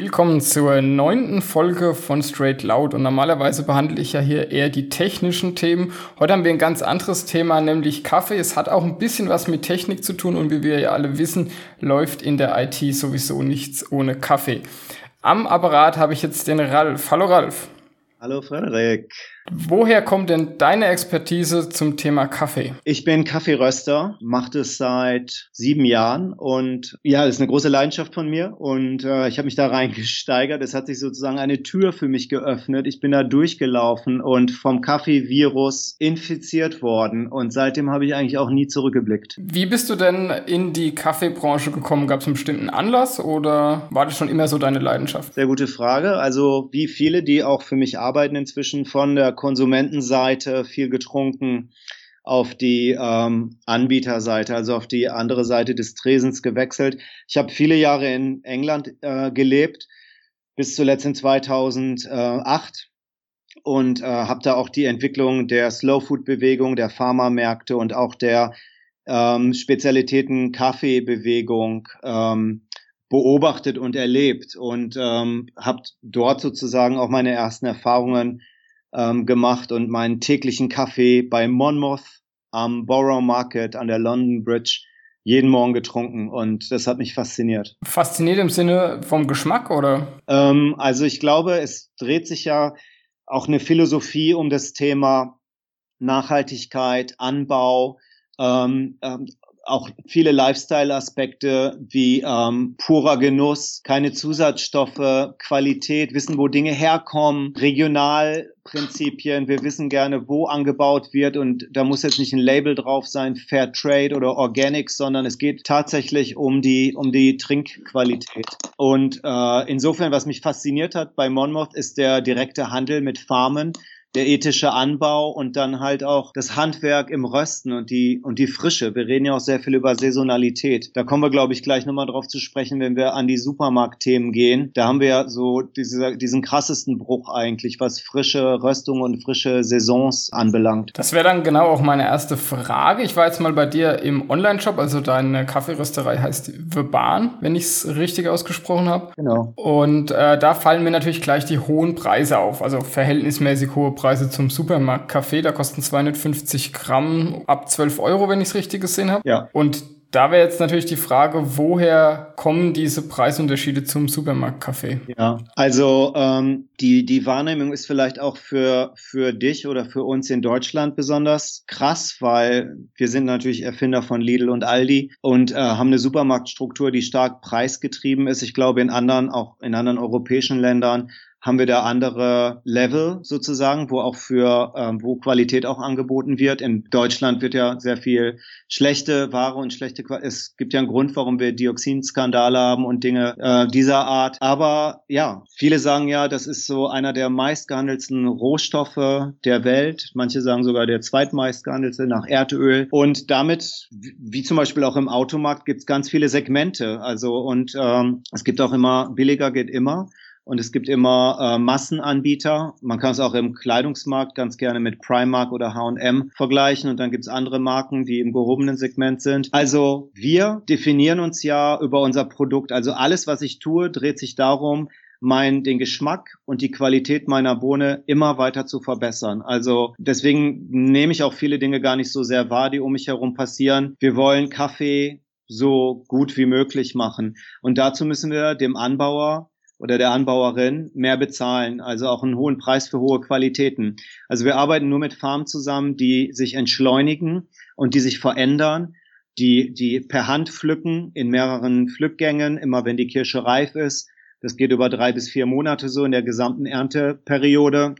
Willkommen zur neunten Folge von Straight Loud. Und normalerweise behandle ich ja hier eher die technischen Themen. Heute haben wir ein ganz anderes Thema, nämlich Kaffee. Es hat auch ein bisschen was mit Technik zu tun und wie wir ja alle wissen, läuft in der IT sowieso nichts ohne Kaffee. Am Apparat habe ich jetzt den Ralf. Hallo Ralf. Hallo Frederik. Woher kommt denn deine Expertise zum Thema Kaffee? Ich bin Kaffeeröster, mache das seit sieben Jahren und ja, das ist eine große Leidenschaft von mir und äh, ich habe mich da reingesteigert. Es hat sich sozusagen eine Tür für mich geöffnet. Ich bin da durchgelaufen und vom Kaffeevirus infiziert worden und seitdem habe ich eigentlich auch nie zurückgeblickt. Wie bist du denn in die Kaffeebranche gekommen? Gab es einen bestimmten Anlass oder war das schon immer so deine Leidenschaft? Sehr gute Frage. Also wie viele, die auch für mich arbeiten inzwischen von der Konsumentenseite viel getrunken, auf die ähm, Anbieterseite, also auf die andere Seite des Tresens gewechselt. Ich habe viele Jahre in England äh, gelebt, bis zuletzt in 2008 und äh, habe da auch die Entwicklung der Slow Food Bewegung, der Pharmamärkte und auch der ähm, Spezialitäten Kaffeebewegung ähm, beobachtet und erlebt und ähm, habe dort sozusagen auch meine ersten Erfahrungen ähm, gemacht und meinen täglichen Kaffee bei Monmouth am Borough Market an der London Bridge jeden Morgen getrunken und das hat mich fasziniert. Fasziniert im Sinne vom Geschmack oder? Ähm, also ich glaube, es dreht sich ja auch eine Philosophie um das Thema Nachhaltigkeit, Anbau, ähm, ähm, auch viele Lifestyle-Aspekte wie ähm, purer Genuss, keine Zusatzstoffe, Qualität, wissen, wo Dinge herkommen, Regionalprinzipien. Wir wissen gerne, wo angebaut wird und da muss jetzt nicht ein Label drauf sein, Fair Trade oder Organic, sondern es geht tatsächlich um die um die Trinkqualität. Und äh, insofern, was mich fasziniert hat bei Monmouth, ist der direkte Handel mit Farmen der ethische Anbau und dann halt auch das Handwerk im Rösten und die, und die Frische. Wir reden ja auch sehr viel über Saisonalität. Da kommen wir, glaube ich, gleich nochmal drauf zu sprechen, wenn wir an die Supermarktthemen gehen. Da haben wir ja so diese, diesen krassesten Bruch eigentlich, was frische Röstung und frische Saisons anbelangt. Das wäre dann genau auch meine erste Frage. Ich war jetzt mal bei dir im Online-Shop, also deine Kaffeerösterei heißt Veban, wenn ich es richtig ausgesprochen habe. Genau. Und äh, da fallen mir natürlich gleich die hohen Preise auf, also verhältnismäßig hohe Preise zum Supermarktkaffee. Da kosten 250 Gramm ab 12 Euro, wenn ich es richtig gesehen habe. Ja. Und da wäre jetzt natürlich die Frage, woher kommen diese Preisunterschiede zum Supermarktkaffee? Ja, also ähm, die, die Wahrnehmung ist vielleicht auch für, für dich oder für uns in Deutschland besonders krass, weil wir sind natürlich Erfinder von Lidl und Aldi und äh, haben eine Supermarktstruktur, die stark preisgetrieben ist. Ich glaube, in anderen, auch in anderen europäischen Ländern haben wir da andere Level sozusagen, wo auch für, ähm, wo Qualität auch angeboten wird. In Deutschland wird ja sehr viel schlechte Ware und schlechte Qualität. Es gibt ja einen Grund, warum wir Dioxinskandale haben und Dinge äh, dieser Art. Aber ja, viele sagen ja, das ist so einer der meistgehandelten Rohstoffe der Welt. Manche sagen sogar der zweitmeistgehandelte nach Erdöl. Und damit, wie zum Beispiel auch im Automarkt, gibt es ganz viele Segmente. Also und ähm, es gibt auch immer billiger geht immer. Und es gibt immer äh, Massenanbieter. Man kann es auch im Kleidungsmarkt ganz gerne mit Primark oder H&M vergleichen. Und dann gibt es andere Marken, die im gehobenen Segment sind. Also wir definieren uns ja über unser Produkt. Also alles, was ich tue, dreht sich darum, mein, den Geschmack und die Qualität meiner Bohne immer weiter zu verbessern. Also deswegen nehme ich auch viele Dinge gar nicht so sehr wahr, die um mich herum passieren. Wir wollen Kaffee so gut wie möglich machen. Und dazu müssen wir dem Anbauer oder der Anbauerin mehr bezahlen, also auch einen hohen Preis für hohe Qualitäten. Also wir arbeiten nur mit Farmen zusammen, die sich entschleunigen und die sich verändern, die, die per Hand pflücken in mehreren Pflückgängen, immer wenn die Kirsche reif ist. Das geht über drei bis vier Monate so in der gesamten Ernteperiode.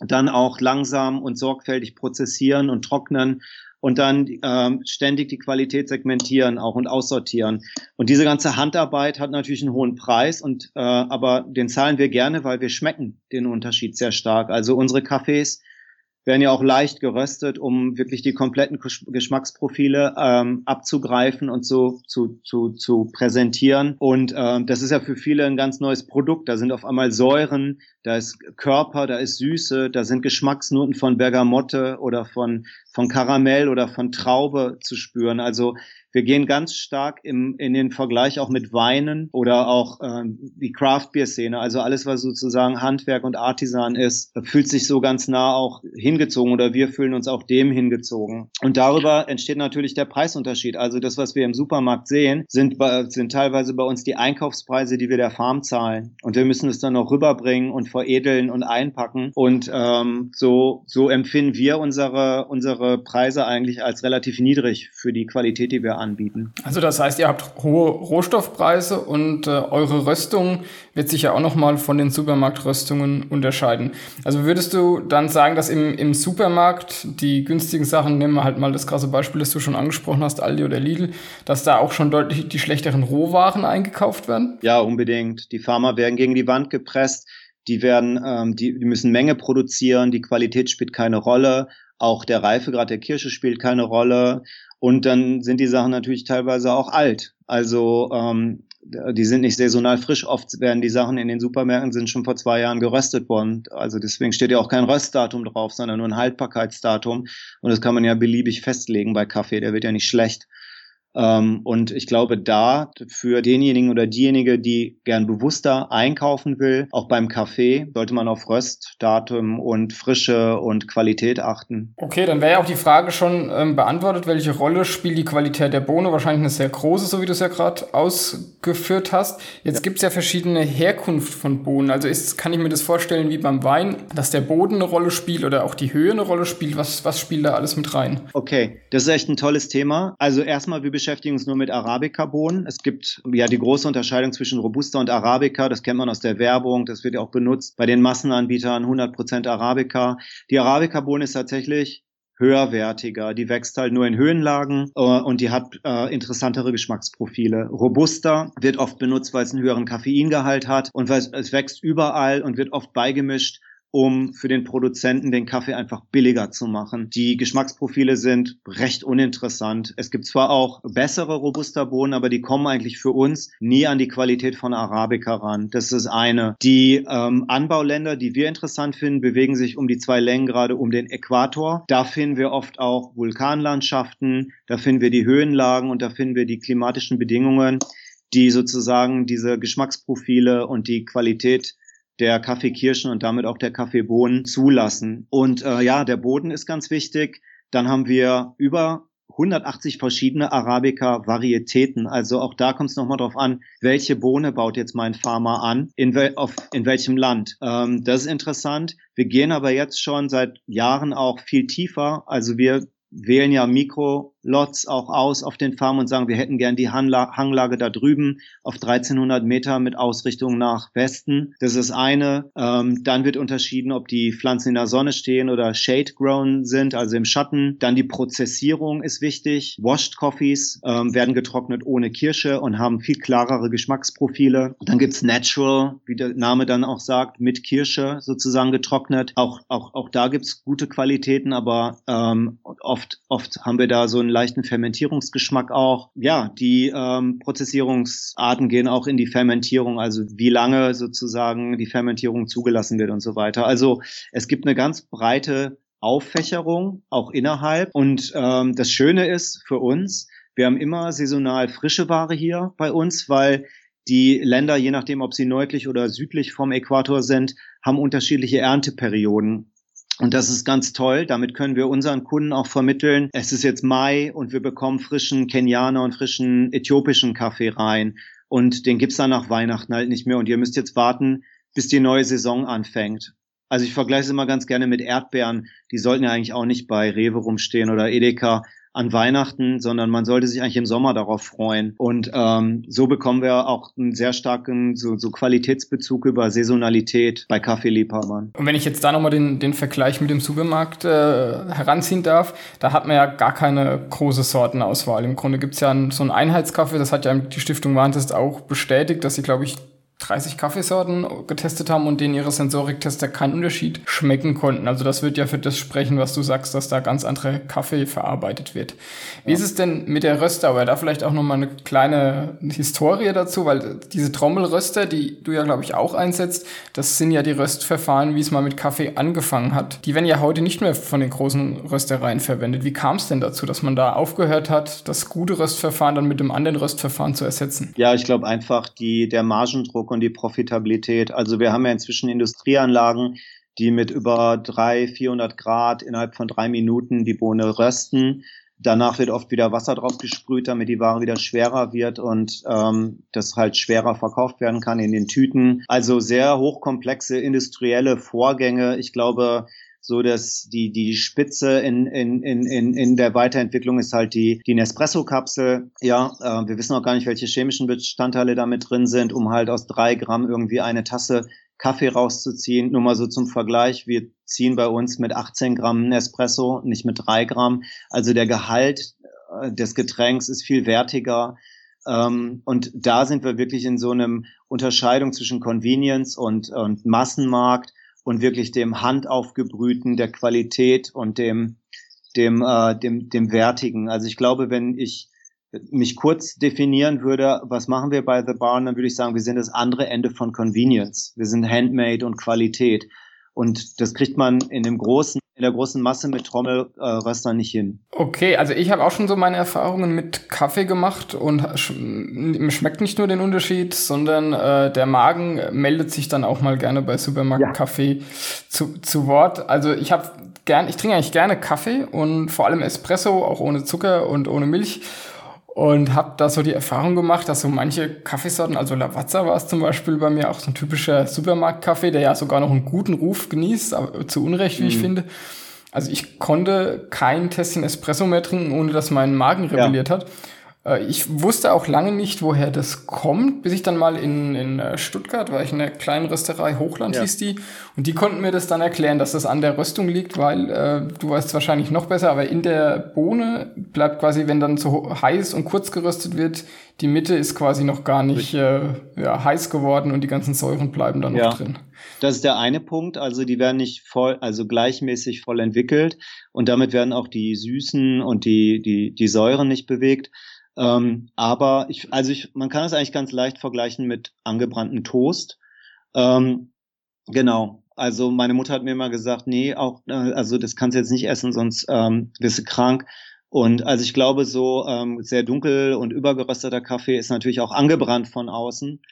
Dann auch langsam und sorgfältig prozessieren und trocknen und dann ähm, ständig die Qualität segmentieren auch und aussortieren. Und diese ganze Handarbeit hat natürlich einen hohen Preis und äh, aber den zahlen wir gerne, weil wir schmecken den Unterschied sehr stark. Also unsere Kaffees werden ja auch leicht geröstet, um wirklich die kompletten Geschmacksprofile ähm, abzugreifen und so zu, zu, zu präsentieren. Und ähm, das ist ja für viele ein ganz neues Produkt. Da sind auf einmal Säuren da ist Körper, da ist Süße, da sind Geschmacksnoten von Bergamotte oder von, von Karamell oder von Traube zu spüren. Also wir gehen ganz stark im, in den Vergleich auch mit Weinen oder auch ähm, die Craft Beer Szene. Also alles, was sozusagen Handwerk und Artisan ist, fühlt sich so ganz nah auch hingezogen oder wir fühlen uns auch dem hingezogen. Und darüber entsteht natürlich der Preisunterschied. Also das, was wir im Supermarkt sehen, sind, sind teilweise bei uns die Einkaufspreise, die wir der Farm zahlen. Und wir müssen es dann noch rüberbringen und veredeln und einpacken. Und ähm, so, so empfinden wir unsere, unsere Preise eigentlich als relativ niedrig für die Qualität, die wir anbieten. Also das heißt, ihr habt hohe Rohstoffpreise und äh, eure Röstung wird sich ja auch nochmal von den Supermarktröstungen unterscheiden. Also würdest du dann sagen, dass im, im Supermarkt die günstigen Sachen, nehmen wir halt mal das krasse Beispiel, das du schon angesprochen hast, Aldi oder Lidl, dass da auch schon deutlich die schlechteren Rohwaren eingekauft werden? Ja, unbedingt. Die Farmer werden gegen die Wand gepresst. Die werden, ähm, die, die müssen Menge produzieren, die Qualität spielt keine Rolle, auch der Reifegrad der Kirsche spielt keine Rolle. Und dann sind die Sachen natürlich teilweise auch alt. Also ähm, die sind nicht saisonal frisch. Oft werden die Sachen in den Supermärkten sind schon vor zwei Jahren geröstet worden. Also deswegen steht ja auch kein Röstdatum drauf, sondern nur ein Haltbarkeitsdatum. Und das kann man ja beliebig festlegen bei Kaffee. Der wird ja nicht schlecht. Ähm, und ich glaube, da für denjenigen oder diejenige, die gern bewusster einkaufen will, auch beim Kaffee, sollte man auf Röstdatum und Frische und Qualität achten. Okay, dann wäre ja auch die Frage schon ähm, beantwortet, welche Rolle spielt die Qualität der Bohne? Wahrscheinlich eine sehr große, so wie du es ja gerade ausgeführt hast. Jetzt ja. gibt es ja verschiedene Herkunft von Bohnen. Also ist, kann ich mir das vorstellen wie beim Wein, dass der Boden eine Rolle spielt oder auch die Höhe eine Rolle spielt? Was, was spielt da alles mit rein? Okay, das ist echt ein tolles Thema. Also erstmal, wir beschäftigen uns nur mit Arabica-Bohnen. Es gibt ja die große Unterscheidung zwischen Robusta und Arabica. Das kennt man aus der Werbung. Das wird ja auch benutzt bei den Massenanbietern. 100% Arabica. Die Arabica-Bohne ist tatsächlich höherwertiger. Die wächst halt nur in Höhenlagen äh, und die hat äh, interessantere Geschmacksprofile. Robusta wird oft benutzt, weil es einen höheren Koffeingehalt hat und weil es, es wächst überall und wird oft beigemischt um für den Produzenten den Kaffee einfach billiger zu machen. Die Geschmacksprofile sind recht uninteressant. Es gibt zwar auch bessere Robusta-Bohnen, aber die kommen eigentlich für uns nie an die Qualität von Arabica ran. Das ist eine. Die ähm, Anbauländer, die wir interessant finden, bewegen sich um die zwei Längen gerade um den Äquator. Da finden wir oft auch Vulkanlandschaften, da finden wir die Höhenlagen und da finden wir die klimatischen Bedingungen die sozusagen diese Geschmacksprofile und die Qualität der Kaffeekirschen und damit auch der Kaffeebohnen zulassen. Und äh, ja, der Boden ist ganz wichtig. Dann haben wir über 180 verschiedene Arabica-Varietäten. Also auch da kommt es nochmal drauf an, welche Bohne baut jetzt mein Farmer an, in, wel auf, in welchem Land. Ähm, das ist interessant. Wir gehen aber jetzt schon seit Jahren auch viel tiefer. Also wir wählen ja Mikrolots auch aus auf den Farmen und sagen, wir hätten gern die Hanglage da drüben auf 1300 Meter mit Ausrichtung nach Westen. Das ist eine. Ähm, dann wird unterschieden, ob die Pflanzen in der Sonne stehen oder shade grown sind, also im Schatten. Dann die Prozessierung ist wichtig. Washed Coffees ähm, werden getrocknet ohne Kirsche und haben viel klarere Geschmacksprofile. Dann gibt's Natural, wie der Name dann auch sagt, mit Kirsche sozusagen getrocknet. Auch, auch, auch da gibt's gute Qualitäten, aber ähm, oft Oft, haben wir da so einen leichten Fermentierungsgeschmack auch. Ja, die ähm, Prozessierungsarten gehen auch in die Fermentierung, also wie lange sozusagen die Fermentierung zugelassen wird und so weiter. Also es gibt eine ganz breite Auffächerung auch innerhalb. Und ähm, das Schöne ist für uns, wir haben immer saisonal frische Ware hier bei uns, weil die Länder, je nachdem, ob sie nördlich oder südlich vom Äquator sind, haben unterschiedliche Ernteperioden. Und das ist ganz toll. Damit können wir unseren Kunden auch vermitteln. Es ist jetzt Mai und wir bekommen frischen Kenianer und frischen äthiopischen Kaffee rein. Und den gibt's dann nach Weihnachten halt nicht mehr. Und ihr müsst jetzt warten, bis die neue Saison anfängt. Also ich vergleiche es immer ganz gerne mit Erdbeeren. Die sollten ja eigentlich auch nicht bei Rewe rumstehen oder Edeka an Weihnachten, sondern man sollte sich eigentlich im Sommer darauf freuen. Und ähm, so bekommen wir auch einen sehr starken so, so Qualitätsbezug über Saisonalität bei Kaffeeliebhabern. Und wenn ich jetzt da nochmal den, den Vergleich mit dem Supermarkt äh, heranziehen darf, da hat man ja gar keine große Sortenauswahl. Im Grunde gibt's ja so einen Einheitskaffee, das hat ja die Stiftung Warntest auch bestätigt, dass sie, glaube ich, 30 Kaffeesorten getestet haben und denen ihre Sensoriktester keinen Unterschied schmecken konnten. Also das wird ja für das sprechen, was du sagst, dass da ganz andere Kaffee verarbeitet wird. Wie ja. ist es denn mit der Röstdauer? Da vielleicht auch nochmal eine kleine Historie dazu, weil diese Trommelröster, die du ja, glaube ich, auch einsetzt, das sind ja die Röstverfahren, wie es mal mit Kaffee angefangen hat. Die werden ja heute nicht mehr von den großen Röstereien verwendet. Wie kam es denn dazu, dass man da aufgehört hat, das gute Röstverfahren dann mit dem anderen Röstverfahren zu ersetzen? Ja, ich glaube einfach die, der Margendruck und die Profitabilität. Also wir haben ja inzwischen Industrieanlagen, die mit über 300, 400 Grad innerhalb von drei Minuten die Bohne rösten. Danach wird oft wieder Wasser drauf gesprüht, damit die Ware wieder schwerer wird und ähm, das halt schwerer verkauft werden kann in den Tüten. Also sehr hochkomplexe industrielle Vorgänge. Ich glaube, so dass die, die Spitze in, in, in, in der Weiterentwicklung ist halt die, die Nespresso-Kapsel. Ja, äh, wir wissen auch gar nicht, welche chemischen Bestandteile damit drin sind, um halt aus drei Gramm irgendwie eine Tasse Kaffee rauszuziehen. Nur mal so zum Vergleich. Wir ziehen bei uns mit 18 Gramm Nespresso, nicht mit drei Gramm. Also der Gehalt äh, des Getränks ist viel wertiger. Ähm, und da sind wir wirklich in so einem Unterscheidung zwischen Convenience und, und Massenmarkt und wirklich dem Handaufgebrühten, der Qualität und dem, dem, äh, dem, dem Wertigen. Also ich glaube, wenn ich mich kurz definieren würde, was machen wir bei The Barn, dann würde ich sagen, wir sind das andere Ende von Convenience. Wir sind Handmade und Qualität. Und das kriegt man in dem großen, in der großen Masse mit Trommelröstern äh, nicht hin. Okay, also ich habe auch schon so meine Erfahrungen mit Kaffee gemacht und sch schmeckt nicht nur den Unterschied, sondern äh, der Magen meldet sich dann auch mal gerne bei Supermarktkaffee ja. zu, zu Wort. Also ich habe gern, ich trinke eigentlich gerne Kaffee und vor allem Espresso, auch ohne Zucker und ohne Milch und habe da so die Erfahrung gemacht, dass so manche Kaffeesorten, also Lavazza war es zum Beispiel bei mir auch so ein typischer Supermarktkaffee, der ja sogar noch einen guten Ruf genießt, aber zu Unrecht, wie mm. ich mhm. finde. Also ich konnte kein Tässchen Espresso mehr trinken, ohne dass mein Magen rebelliert ja. hat. Äh, ich wusste auch lange nicht, woher das kommt, bis ich dann mal in, in äh, Stuttgart war, ich in einer kleinen Rösterei, Hochland ja. hieß die, und die konnten mir das dann erklären, dass das an der Röstung liegt, weil äh, du weißt wahrscheinlich noch besser, aber in der Bohne bleibt quasi, wenn dann so heiß und kurz geröstet wird, die Mitte ist quasi noch gar nicht äh, ja, heiß geworden und die ganzen Säuren bleiben dann ja. noch drin. Das ist der eine Punkt, also die werden nicht voll, also gleichmäßig voll entwickelt und damit werden auch die Süßen und die, die, die Säuren nicht bewegt. Ähm, aber ich, also ich, man kann es eigentlich ganz leicht vergleichen mit angebrannten Toast. Ähm, genau. Also meine Mutter hat mir immer gesagt, nee, auch, äh, also das kannst du jetzt nicht essen, sonst ähm, wirst du krank. Und also ich glaube, so ähm, sehr dunkel und übergerösteter Kaffee ist natürlich auch angebrannt von außen.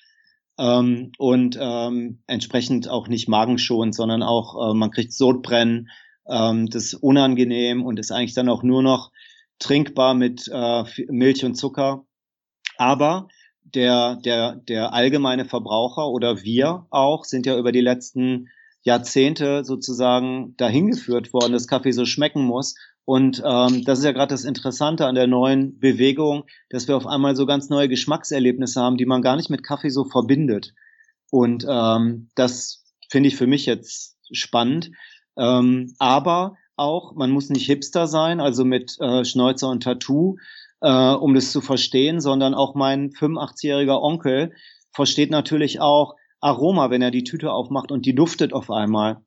Ähm, und ähm, entsprechend auch nicht magenschonend, sondern auch, äh, man kriegt Sodbrennen, ähm, das ist unangenehm und ist eigentlich dann auch nur noch trinkbar mit äh, Milch und Zucker. Aber der, der, der allgemeine Verbraucher oder wir auch sind ja über die letzten Jahrzehnte sozusagen dahin geführt worden, dass Kaffee so schmecken muss. Und ähm, das ist ja gerade das Interessante an der neuen Bewegung, dass wir auf einmal so ganz neue Geschmackserlebnisse haben, die man gar nicht mit Kaffee so verbindet. Und ähm, das finde ich für mich jetzt spannend. Ähm, aber auch. Man muss nicht Hipster sein, also mit äh, Schnäuzer und Tattoo, äh, um das zu verstehen, sondern auch mein 85-jähriger Onkel versteht natürlich auch Aroma, wenn er die Tüte aufmacht und die duftet auf einmal.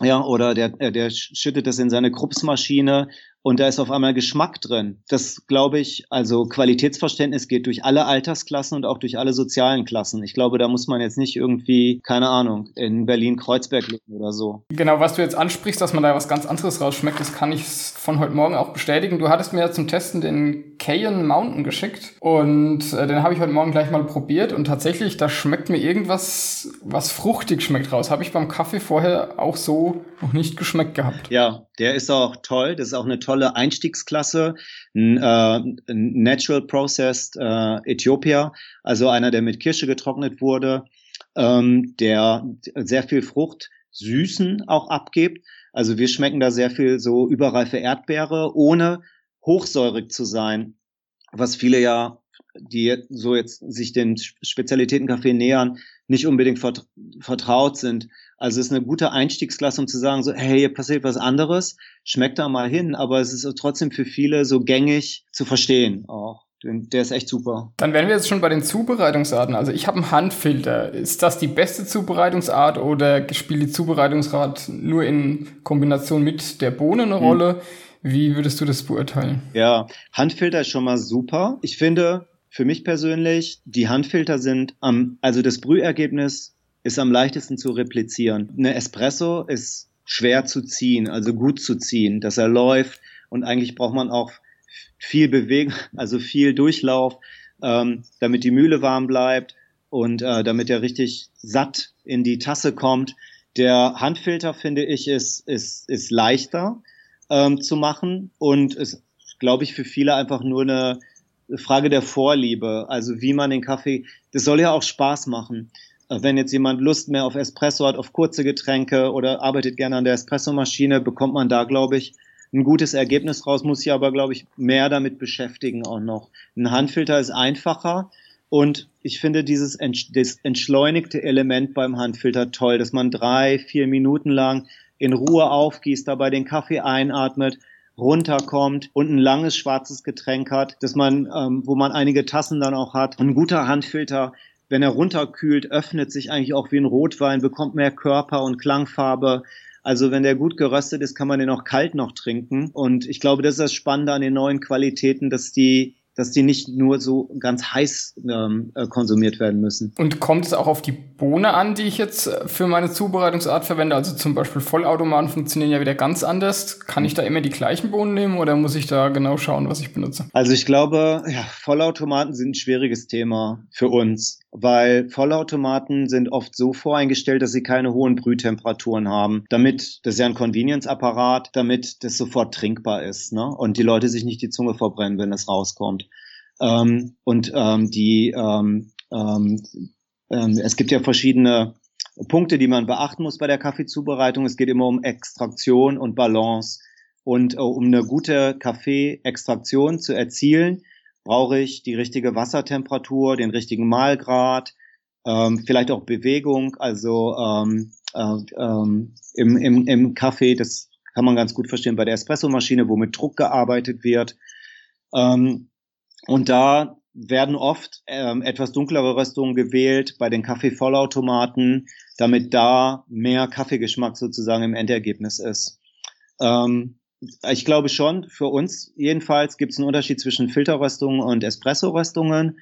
Ja, oder der, äh, der schüttet das in seine Krupsmaschine und da ist auf einmal Geschmack drin. Das glaube ich, also Qualitätsverständnis geht durch alle Altersklassen und auch durch alle sozialen Klassen. Ich glaube, da muss man jetzt nicht irgendwie, keine Ahnung, in Berlin-Kreuzberg leben oder so. Genau, was du jetzt ansprichst, dass man da was ganz anderes rausschmeckt, das kann ich von heute Morgen auch bestätigen. Du hattest mir ja zum Testen den Cayenne Mountain geschickt und äh, den habe ich heute Morgen gleich mal probiert und tatsächlich, da schmeckt mir irgendwas, was fruchtig schmeckt raus. Habe ich beim Kaffee vorher auch so noch nicht geschmeckt gehabt. Ja, der ist auch toll. Das ist auch eine tolle Einstiegsklasse. Ein, äh, Natural Processed äh, Ethiopia, also einer, der mit Kirsche getrocknet wurde, ähm, der sehr viel Frucht, Süßen auch abgibt. Also wir schmecken da sehr viel so überreife Erdbeere, ohne hochsäurig zu sein, was viele ja, die so jetzt sich den Spezialitätenkaffee nähern, nicht unbedingt vertraut sind. Also es ist eine gute Einstiegsklasse, um zu sagen, so, hey, hier passiert was anderes, schmeckt da mal hin, aber es ist trotzdem für viele so gängig zu verstehen auch. Der ist echt super. Dann wären wir jetzt schon bei den Zubereitungsarten. Also ich habe einen Handfilter. Ist das die beste Zubereitungsart oder spielt die Zubereitungsart nur in Kombination mit der Bohne eine hm. Rolle? Wie würdest du das beurteilen? Ja, Handfilter ist schon mal super. Ich finde, für mich persönlich, die Handfilter sind am, also das Brühergebnis ist am leichtesten zu replizieren. Eine Espresso ist schwer zu ziehen, also gut zu ziehen, dass er läuft und eigentlich braucht man auch viel Bewegung, also viel Durchlauf, ähm, damit die Mühle warm bleibt und äh, damit er richtig satt in die Tasse kommt. Der Handfilter, finde ich, ist, ist, ist leichter ähm, zu machen und ist, glaube ich, für viele einfach nur eine Frage der Vorliebe. Also wie man den Kaffee, das soll ja auch Spaß machen. Äh, wenn jetzt jemand Lust mehr auf Espresso hat, auf kurze Getränke oder arbeitet gerne an der Espressomaschine, bekommt man da, glaube ich, ein gutes Ergebnis raus, muss sich aber, glaube ich, mehr damit beschäftigen auch noch. Ein Handfilter ist einfacher und ich finde dieses entschleunigte Element beim Handfilter toll, dass man drei, vier Minuten lang in Ruhe aufgießt, dabei den Kaffee einatmet, runterkommt und ein langes schwarzes Getränk hat, dass man, ähm, wo man einige Tassen dann auch hat. Ein guter Handfilter, wenn er runterkühlt, öffnet sich eigentlich auch wie ein Rotwein, bekommt mehr Körper und Klangfarbe. Also wenn der gut geröstet ist, kann man den auch kalt noch trinken. Und ich glaube, das ist das Spannende an den neuen Qualitäten, dass die dass die nicht nur so ganz heiß ähm, äh, konsumiert werden müssen. Und kommt es auch auf die Bohne an, die ich jetzt äh, für meine Zubereitungsart verwende? Also zum Beispiel Vollautomaten funktionieren ja wieder ganz anders. Kann ich da immer die gleichen Bohnen nehmen oder muss ich da genau schauen, was ich benutze? Also ich glaube, ja, Vollautomaten sind ein schwieriges Thema für uns, weil Vollautomaten sind oft so voreingestellt, dass sie keine hohen Brühtemperaturen haben, damit, das ist ja ein Convenience-Apparat, damit das sofort trinkbar ist ne? und die Leute sich nicht die Zunge verbrennen, wenn es rauskommt. Ähm, und ähm, die, ähm, ähm, ähm, es gibt ja verschiedene Punkte, die man beachten muss bei der Kaffeezubereitung. Es geht immer um Extraktion und Balance. Und äh, um eine gute Kaffeeextraktion zu erzielen, brauche ich die richtige Wassertemperatur, den richtigen Mahlgrad, ähm, vielleicht auch Bewegung. Also ähm, äh, ähm, im, im, im Kaffee, das kann man ganz gut verstehen bei der Espressomaschine, wo mit Druck gearbeitet wird. Ähm, und da werden oft ähm, etwas dunklere Röstungen gewählt bei den Kaffeevollautomaten, damit da mehr Kaffeegeschmack sozusagen im Endergebnis ist. Ähm, ich glaube schon, für uns jedenfalls gibt es einen Unterschied zwischen Filterröstungen und Espresso-Röstungen.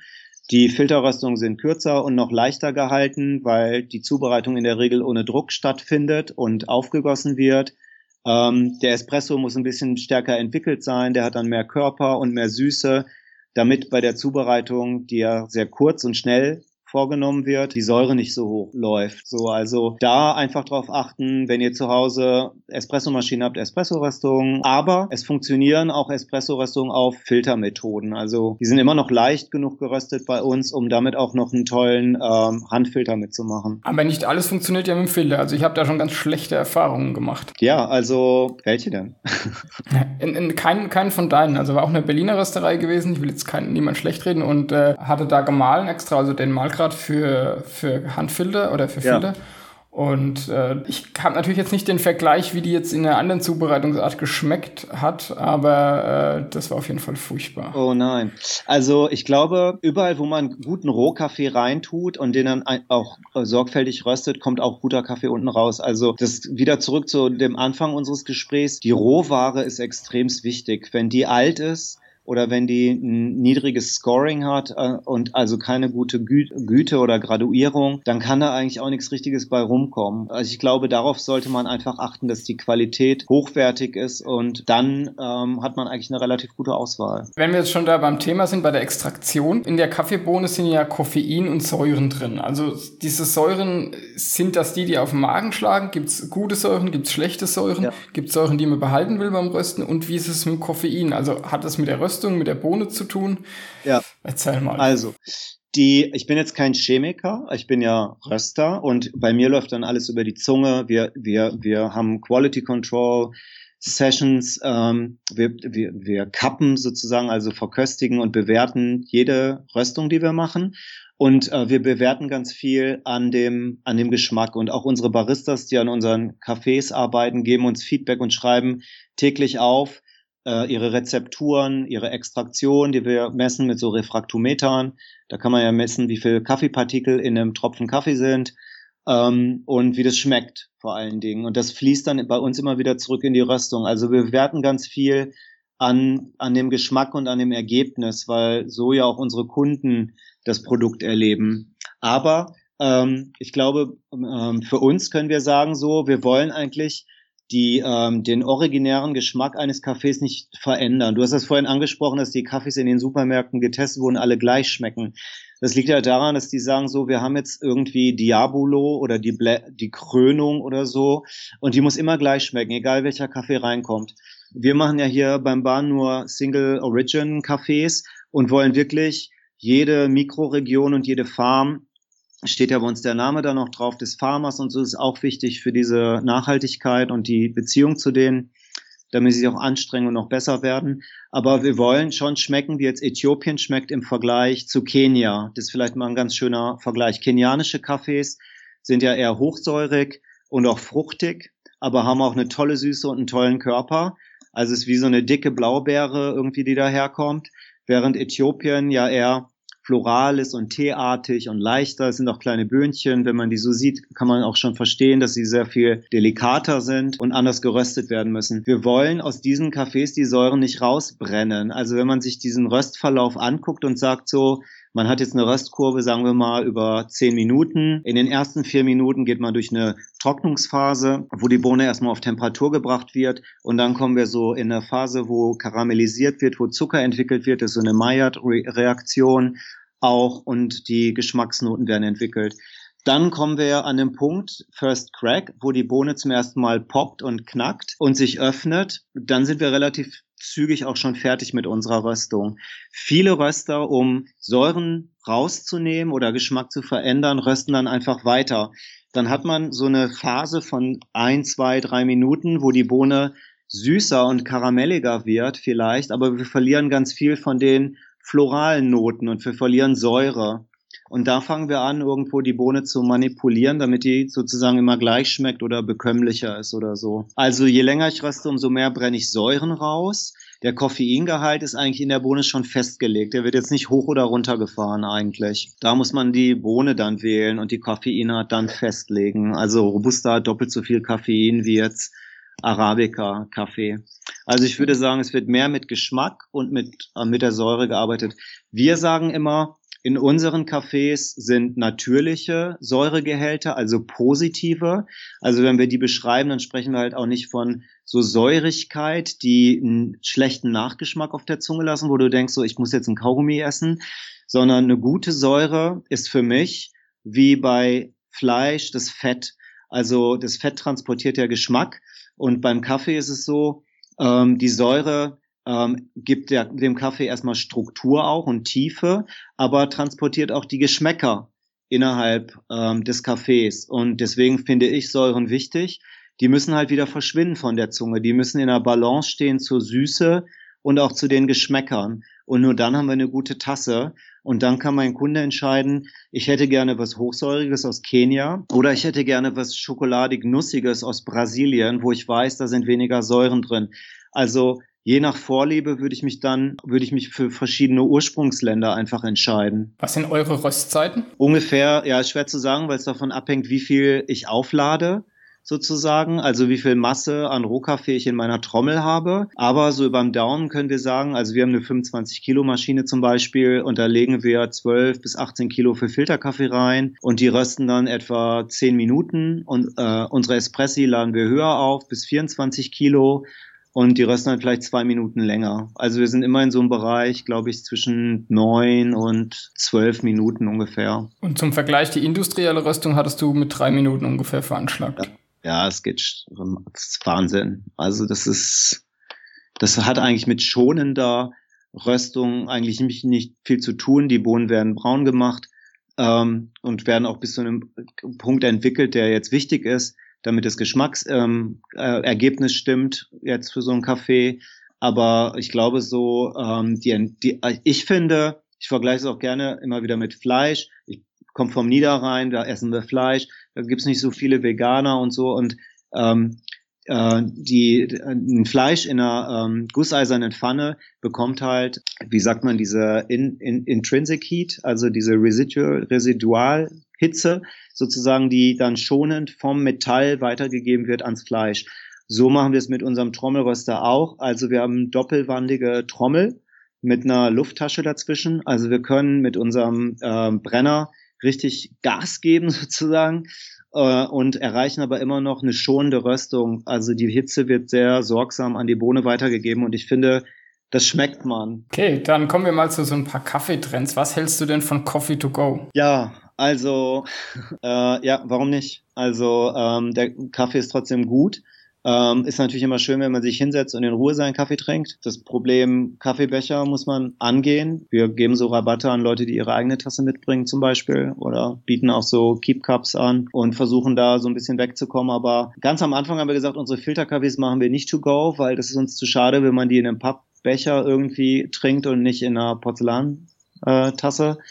Die Filterröstungen sind kürzer und noch leichter gehalten, weil die Zubereitung in der Regel ohne Druck stattfindet und aufgegossen wird. Ähm, der Espresso muss ein bisschen stärker entwickelt sein, der hat dann mehr Körper und mehr Süße damit bei der Zubereitung, die ja sehr kurz und schnell vorgenommen wird, die Säure nicht so hoch läuft. So, also da einfach drauf achten, wenn ihr zu Hause Espressomaschine habt, Espresso-Röstungen. Aber es funktionieren auch Espresso-Röstungen auf Filtermethoden. Also die sind immer noch leicht genug geröstet bei uns, um damit auch noch einen tollen ähm, Handfilter mitzumachen. Aber nicht alles funktioniert ja mit dem Filter. Also ich habe da schon ganz schlechte Erfahrungen gemacht. Ja, also welche denn? in, in keinen, keinen von deinen. Also war auch eine Berliner Rösterei gewesen. Ich will jetzt keinen, niemand schlecht reden und äh, hatte da gemahlen extra, also den Malgrad gerade für, für Handfilter oder für Filter. Ja. Und äh, ich habe natürlich jetzt nicht den Vergleich, wie die jetzt in einer anderen Zubereitungsart geschmeckt hat, aber äh, das war auf jeden Fall furchtbar. Oh nein. Also ich glaube, überall, wo man guten Rohkaffee reintut und den dann auch äh, sorgfältig röstet, kommt auch guter Kaffee unten raus. Also das wieder zurück zu dem Anfang unseres Gesprächs. Die Rohware ist extremst wichtig. Wenn die alt ist, oder wenn die ein niedriges Scoring hat äh, und also keine gute Gü Güte oder Graduierung, dann kann da eigentlich auch nichts Richtiges bei rumkommen. Also ich glaube, darauf sollte man einfach achten, dass die Qualität hochwertig ist und dann ähm, hat man eigentlich eine relativ gute Auswahl. Wenn wir jetzt schon da beim Thema sind, bei der Extraktion, in der Kaffeebohne sind ja Koffein und Säuren drin. Also diese Säuren, sind das die, die auf den Magen schlagen? Gibt es gute Säuren, gibt es schlechte Säuren? Ja. Gibt es Säuren, die man behalten will beim Rösten? Und wie ist es mit Koffein? Also hat das mit der Röstung Röstung mit der Bohne zu tun? Ja. Erzähl mal. Also, die, ich bin jetzt kein Chemiker, ich bin ja Röster und bei mir läuft dann alles über die Zunge. Wir, wir, wir haben Quality Control Sessions, ähm, wir, wir, wir kappen sozusagen, also verköstigen und bewerten jede Röstung, die wir machen. Und äh, wir bewerten ganz viel an dem, an dem Geschmack. Und auch unsere Baristas, die an unseren Cafés arbeiten, geben uns Feedback und schreiben täglich auf, ihre Rezepturen, ihre Extraktion, die wir messen mit so Refraktometern. Da kann man ja messen, wie viel Kaffeepartikel in einem Tropfen Kaffee sind ähm, und wie das schmeckt vor allen Dingen. Und das fließt dann bei uns immer wieder zurück in die Röstung. Also wir werten ganz viel an, an dem Geschmack und an dem Ergebnis, weil so ja auch unsere Kunden das Produkt erleben. Aber ähm, ich glaube, ähm, für uns können wir sagen so, wir wollen eigentlich die ähm, den originären Geschmack eines Kaffees nicht verändern. Du hast das vorhin angesprochen, dass die Kaffees in den Supermärkten getestet wurden, alle gleich schmecken. Das liegt ja daran, dass die sagen so, wir haben jetzt irgendwie Diabolo oder die, Bla die Krönung oder so und die muss immer gleich schmecken, egal welcher Kaffee reinkommt. Wir machen ja hier beim Bahn nur Single Origin Cafés und wollen wirklich jede Mikroregion und jede Farm steht ja bei uns der Name da noch drauf des Farmers und so ist auch wichtig für diese Nachhaltigkeit und die Beziehung zu denen, damit sie sich auch anstrengen und noch besser werden. Aber wir wollen schon schmecken, wie jetzt Äthiopien schmeckt im Vergleich zu Kenia. Das ist vielleicht mal ein ganz schöner Vergleich. Kenianische Kaffees sind ja eher hochsäurig und auch fruchtig, aber haben auch eine tolle Süße und einen tollen Körper. Also es ist wie so eine dicke Blaubeere irgendwie, die daherkommt, während Äthiopien ja eher floral ist und teeartig und leichter. Es sind auch kleine Böhnchen. Wenn man die so sieht, kann man auch schon verstehen, dass sie sehr viel delikater sind und anders geröstet werden müssen. Wir wollen aus diesen Kaffees die Säuren nicht rausbrennen. Also wenn man sich diesen Röstverlauf anguckt und sagt so, man hat jetzt eine Röstkurve, sagen wir mal, über zehn Minuten. In den ersten vier Minuten geht man durch eine Trocknungsphase, wo die Bohne erstmal auf Temperatur gebracht wird. Und dann kommen wir so in eine Phase, wo karamellisiert wird, wo Zucker entwickelt wird. Das ist so eine Maillard-Reaktion auch und die Geschmacksnoten werden entwickelt. Dann kommen wir an den Punkt First Crack, wo die Bohne zum ersten Mal poppt und knackt und sich öffnet. Dann sind wir relativ zügig auch schon fertig mit unserer Röstung. Viele Röster, um Säuren rauszunehmen oder Geschmack zu verändern, rösten dann einfach weiter. Dann hat man so eine Phase von ein, zwei, drei Minuten, wo die Bohne süßer und karamelliger wird vielleicht, aber wir verlieren ganz viel von den floralen Noten und wir verlieren Säure. Und da fangen wir an, irgendwo die Bohne zu manipulieren, damit die sozusagen immer gleich schmeckt oder bekömmlicher ist oder so. Also je länger ich röste, umso mehr brenne ich Säuren raus. Der Koffeingehalt ist eigentlich in der Bohne schon festgelegt. Der wird jetzt nicht hoch oder runter gefahren eigentlich. Da muss man die Bohne dann wählen und die Koffeinart dann festlegen. Also Robusta hat doppelt so viel Koffein wie jetzt Arabica-Kaffee. Also ich würde sagen, es wird mehr mit Geschmack und mit, äh, mit der Säure gearbeitet. Wir sagen immer, in unseren Cafés sind natürliche Säuregehälter, also positive. Also wenn wir die beschreiben, dann sprechen wir halt auch nicht von so Säurigkeit, die einen schlechten Nachgeschmack auf der Zunge lassen, wo du denkst, so ich muss jetzt ein Kaugummi essen, sondern eine gute Säure ist für mich wie bei Fleisch das Fett. Also das Fett transportiert ja Geschmack und beim Kaffee ist es so, ähm, die Säure ähm, gibt der, dem Kaffee erstmal Struktur auch und Tiefe, aber transportiert auch die Geschmäcker innerhalb ähm, des Kaffees. Und deswegen finde ich Säuren wichtig. Die müssen halt wieder verschwinden von der Zunge. Die müssen in der Balance stehen zur Süße und auch zu den Geschmäckern. Und nur dann haben wir eine gute Tasse. Und dann kann mein Kunde entscheiden, ich hätte gerne was Hochsäuriges aus Kenia oder ich hätte gerne was schokoladig-nussiges aus Brasilien, wo ich weiß, da sind weniger Säuren drin. Also je nach Vorliebe würde ich mich dann, würde ich mich für verschiedene Ursprungsländer einfach entscheiden. Was sind eure Röstzeiten? Ungefähr, ja, schwer zu sagen, weil es davon abhängt, wie viel ich auflade sozusagen, also wie viel Masse an Rohkaffee ich in meiner Trommel habe. Aber so überm Daumen können wir sagen, also wir haben eine 25 Kilo Maschine zum Beispiel und da legen wir 12 bis 18 Kilo für Filterkaffee rein und die rösten dann etwa 10 Minuten und äh, unsere Espressi laden wir höher auf bis 24 Kilo und die rösten dann vielleicht zwei Minuten länger. Also wir sind immer in so einem Bereich, glaube ich, zwischen neun und zwölf Minuten ungefähr. Und zum Vergleich, die industrielle Röstung hattest du mit drei Minuten ungefähr veranschlagt. Ja, ja es geht, das Wahnsinn. Also das ist, das hat eigentlich mit schonender Röstung eigentlich nicht, nicht viel zu tun. Die Bohnen werden braun gemacht ähm, und werden auch bis zu einem Punkt entwickelt, der jetzt wichtig ist damit das Geschmacksergebnis ähm, äh, stimmt jetzt für so einen Kaffee. Aber ich glaube so, ähm, die, die, ich finde, ich vergleiche es auch gerne immer wieder mit Fleisch. Ich komme vom Niederrhein, da essen wir Fleisch. Da gibt's nicht so viele Veganer und so. Und ähm, äh, die, ein Fleisch in einer ähm, gusseisernen Pfanne bekommt halt, wie sagt man, diese in, in, Intrinsic Heat, also diese Residual, Residualhitze, sozusagen, die dann schonend vom Metall weitergegeben wird ans Fleisch. So machen wir es mit unserem Trommelröster auch. Also wir haben doppelwandige Trommel mit einer Lufttasche dazwischen. Also wir können mit unserem äh, Brenner richtig Gas geben sozusagen äh, und erreichen aber immer noch eine schonende Röstung. Also die Hitze wird sehr sorgsam an die Bohne weitergegeben und ich finde, das schmeckt man. Okay, dann kommen wir mal zu so ein paar Kaffeetrends. Was hältst du denn von Coffee to go? Ja, also äh, ja, warum nicht? Also ähm, der Kaffee ist trotzdem gut. Ähm, ist natürlich immer schön, wenn man sich hinsetzt und in Ruhe seinen Kaffee trinkt. Das Problem Kaffeebecher muss man angehen. Wir geben so Rabatte an Leute, die ihre eigene Tasse mitbringen zum Beispiel oder bieten auch so Keep Cups an und versuchen da so ein bisschen wegzukommen. Aber ganz am Anfang haben wir gesagt, unsere Filterkaffees machen wir nicht to go, weil das ist uns zu schade, wenn man die in einem Pappbecher irgendwie trinkt und nicht in einer Porzellantasse. Äh,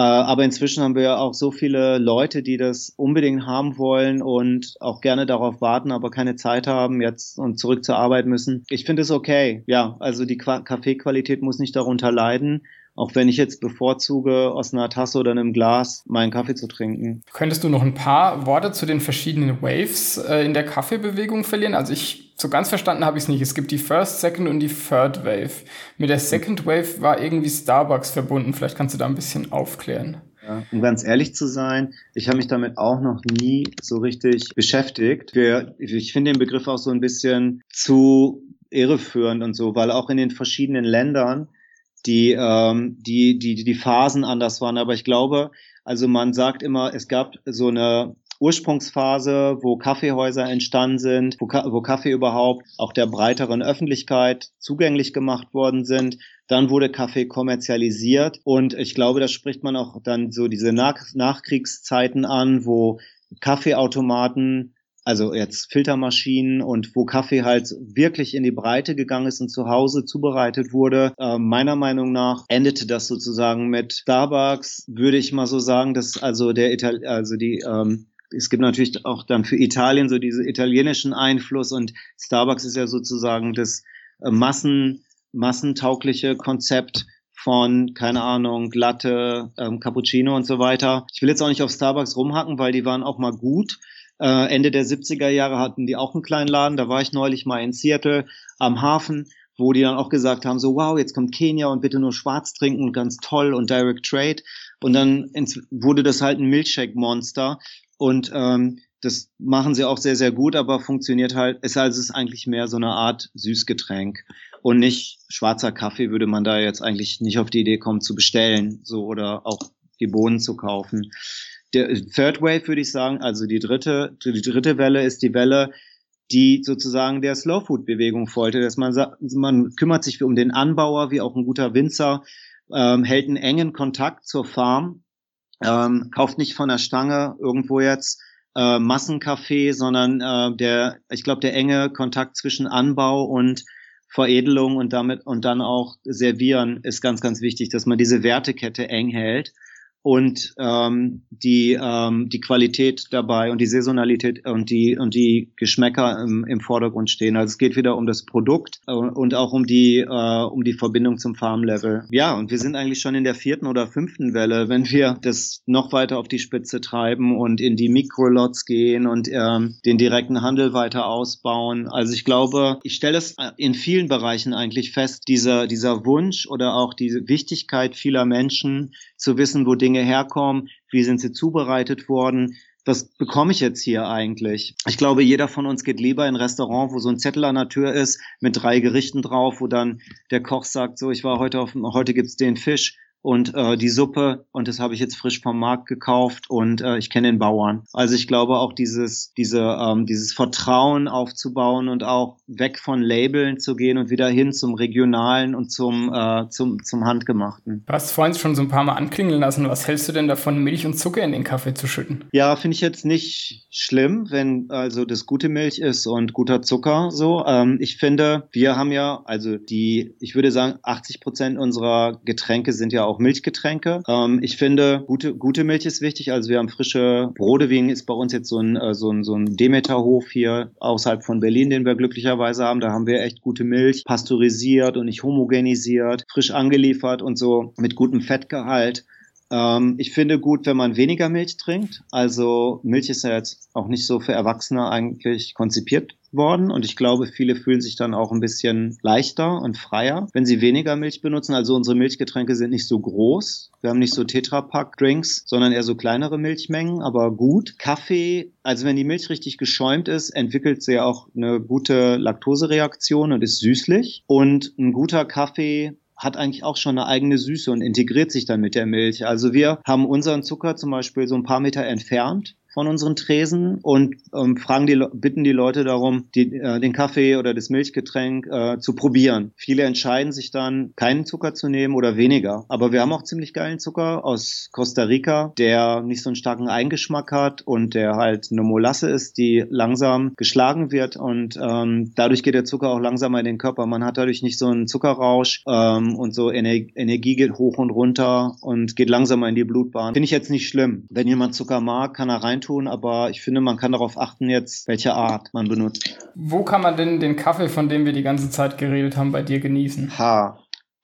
aber inzwischen haben wir ja auch so viele Leute, die das unbedingt haben wollen und auch gerne darauf warten, aber keine Zeit haben jetzt und zurück zur Arbeit müssen. Ich finde es okay. Ja, also die Kaffeequalität muss nicht darunter leiden auch wenn ich jetzt bevorzuge, aus einer Tasse oder einem Glas meinen Kaffee zu trinken. Könntest du noch ein paar Worte zu den verschiedenen Waves äh, in der Kaffeebewegung verlieren? Also ich so ganz verstanden habe ich es nicht. Es gibt die First, Second und die Third Wave. Mit der Second Wave war irgendwie Starbucks verbunden. Vielleicht kannst du da ein bisschen aufklären. Ja, um ganz ehrlich zu sein, ich habe mich damit auch noch nie so richtig beschäftigt. Wir, ich finde den Begriff auch so ein bisschen zu irreführend und so, weil auch in den verschiedenen Ländern die, ähm, die, die, die Phasen anders waren. Aber ich glaube, also man sagt immer, es gab so eine Ursprungsphase, wo Kaffeehäuser entstanden sind, wo, wo Kaffee überhaupt auch der breiteren Öffentlichkeit zugänglich gemacht worden sind. Dann wurde Kaffee kommerzialisiert und ich glaube, da spricht man auch dann so diese Nach Nachkriegszeiten an, wo Kaffeeautomaten also jetzt Filtermaschinen und wo Kaffee halt wirklich in die Breite gegangen ist und zu Hause zubereitet wurde. Äh, meiner Meinung nach endete das sozusagen mit Starbucks, würde ich mal so sagen, dass also der Ital also die ähm, es gibt natürlich auch dann für Italien so diese italienischen Einfluss und Starbucks ist ja sozusagen das äh, Massen massentaugliche Konzept von, keine Ahnung, Latte, ähm, Cappuccino und so weiter. Ich will jetzt auch nicht auf Starbucks rumhacken, weil die waren auch mal gut. Äh, Ende der 70er Jahre hatten die auch einen kleinen Laden. Da war ich neulich mal in Seattle am Hafen, wo die dann auch gesagt haben, so wow, jetzt kommt Kenia und bitte nur schwarz trinken und ganz toll und Direct Trade. Und dann wurde das halt ein Milkshake-Monster. Und ähm, das machen sie auch sehr, sehr gut, aber funktioniert halt, ist also ist eigentlich mehr so eine Art Süßgetränk. Und nicht schwarzer Kaffee würde man da jetzt eigentlich nicht auf die Idee kommen zu bestellen, so oder auch die Bohnen zu kaufen. Der Third Wave würde ich sagen, also die dritte, die dritte Welle ist die Welle, die sozusagen der Slow Food Bewegung folgte, dass man man kümmert sich um den Anbauer wie auch ein guter Winzer, ähm, hält einen engen Kontakt zur Farm, ähm, kauft nicht von der Stange irgendwo jetzt äh, Massenkaffee, sondern äh, der, ich glaube, der enge Kontakt zwischen Anbau und Veredelung und damit und dann auch Servieren ist ganz, ganz wichtig, dass man diese Wertekette eng hält und ähm, die ähm, die Qualität dabei und die Saisonalität und die und die Geschmäcker im, im Vordergrund stehen. Also es geht wieder um das Produkt äh, und auch um die äh, um die Verbindung zum Farmlevel. Ja, und wir sind eigentlich schon in der vierten oder fünften Welle, wenn wir das noch weiter auf die Spitze treiben und in die Mikrolots gehen und ähm, den direkten Handel weiter ausbauen. Also ich glaube, ich stelle es in vielen Bereichen eigentlich fest, dieser dieser Wunsch oder auch diese Wichtigkeit vieler Menschen zu wissen, wo Dinge herkommen, wie sind sie zubereitet worden, was bekomme ich jetzt hier eigentlich? Ich glaube, jeder von uns geht lieber in ein Restaurant, wo so ein Zettel an der Tür ist mit drei Gerichten drauf, wo dann der Koch sagt, so, ich war heute auf, heute gibt's den Fisch und äh, die Suppe und das habe ich jetzt frisch vom Markt gekauft und äh, ich kenne den Bauern. Also ich glaube auch dieses diese ähm, dieses Vertrauen aufzubauen und auch weg von Labeln zu gehen und wieder hin zum regionalen und zum äh, zum zum handgemachten. Du hast vorhin schon so ein paar Mal anklingeln lassen. Was hältst du denn davon, Milch und Zucker in den Kaffee zu schütten? Ja, finde ich jetzt nicht schlimm, wenn also das gute Milch ist und guter Zucker so. Ähm, ich finde, wir haben ja also die, ich würde sagen, 80 Prozent unserer Getränke sind ja auch Milchgetränke. Ähm, ich finde, gute, gute Milch ist wichtig. Also wir haben frische Brodewing ist bei uns jetzt so ein, äh, so ein, so ein Demeterhof hier außerhalb von Berlin, den wir glücklicherweise haben. Da haben wir echt gute Milch, pasteurisiert und nicht homogenisiert, frisch angeliefert und so mit gutem Fettgehalt. Ähm, ich finde gut, wenn man weniger Milch trinkt. Also Milch ist ja jetzt auch nicht so für Erwachsene eigentlich konzipiert worden und ich glaube, viele fühlen sich dann auch ein bisschen leichter und freier, wenn sie weniger Milch benutzen. Also unsere Milchgetränke sind nicht so groß. Wir haben nicht so Tetrapack-Drinks, sondern eher so kleinere Milchmengen, aber gut. Kaffee, also wenn die Milch richtig geschäumt ist, entwickelt sie auch eine gute Laktosereaktion und ist süßlich. Und ein guter Kaffee hat eigentlich auch schon eine eigene Süße und integriert sich dann mit der Milch. Also wir haben unseren Zucker zum Beispiel so ein paar Meter entfernt von unseren Tresen und ähm, fragen die, bitten die Leute darum, die, äh, den Kaffee oder das Milchgetränk äh, zu probieren. Viele entscheiden sich dann, keinen Zucker zu nehmen oder weniger. Aber wir haben auch ziemlich geilen Zucker aus Costa Rica, der nicht so einen starken Eingeschmack hat und der halt eine Molasse ist, die langsam geschlagen wird und ähm, dadurch geht der Zucker auch langsamer in den Körper. Man hat dadurch nicht so einen Zuckerrausch ähm, und so Ener Energie geht hoch und runter und geht langsamer in die Blutbahn. Finde ich jetzt nicht schlimm. Wenn jemand Zucker mag, kann er reintun tun, aber ich finde, man kann darauf achten jetzt, welche Art man benutzt. Wo kann man denn den Kaffee, von dem wir die ganze Zeit geredet haben, bei dir genießen? Ha,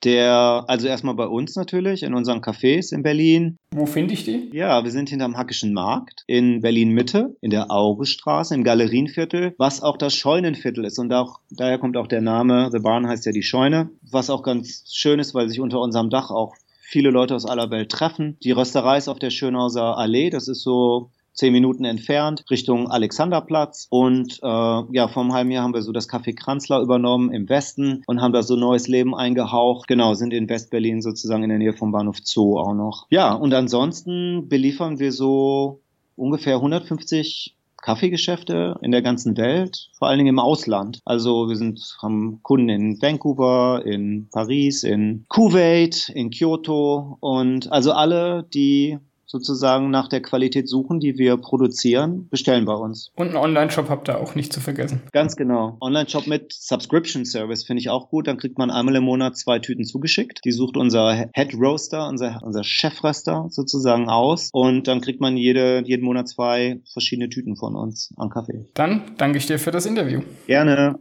der, also erstmal bei uns natürlich, in unseren Cafés in Berlin. Wo finde ich die? Ja, wir sind hinterm Hackischen Markt in Berlin Mitte, in der Augestraße, im Galerienviertel, was auch das Scheunenviertel ist. Und auch, daher kommt auch der Name, The Barn heißt ja die Scheune, was auch ganz schön ist, weil sich unter unserem Dach auch viele Leute aus aller Welt treffen. Die Rösterei ist auf der Schönhauser Allee, das ist so zehn Minuten entfernt, Richtung Alexanderplatz. Und äh, ja, vor einem halben Jahr haben wir so das Café Kranzler übernommen im Westen und haben da so neues Leben eingehaucht. Genau, sind in Westberlin sozusagen in der Nähe vom Bahnhof Zoo auch noch. Ja, und ansonsten beliefern wir so ungefähr 150 Kaffeegeschäfte in der ganzen Welt, vor allen Dingen im Ausland. Also wir sind, haben Kunden in Vancouver, in Paris, in Kuwait, in Kyoto und also alle, die sozusagen nach der Qualität suchen, die wir produzieren, bestellen bei uns. Und einen Online-Shop habt ihr auch nicht zu vergessen. Ganz genau. Online-Shop mit Subscription Service finde ich auch gut. Dann kriegt man einmal im Monat zwei Tüten zugeschickt. Die sucht unser Head Roaster, unser, unser Chefröster sozusagen aus. Und dann kriegt man jede, jeden Monat zwei verschiedene Tüten von uns an Kaffee. Dann danke ich dir für das Interview. Gerne.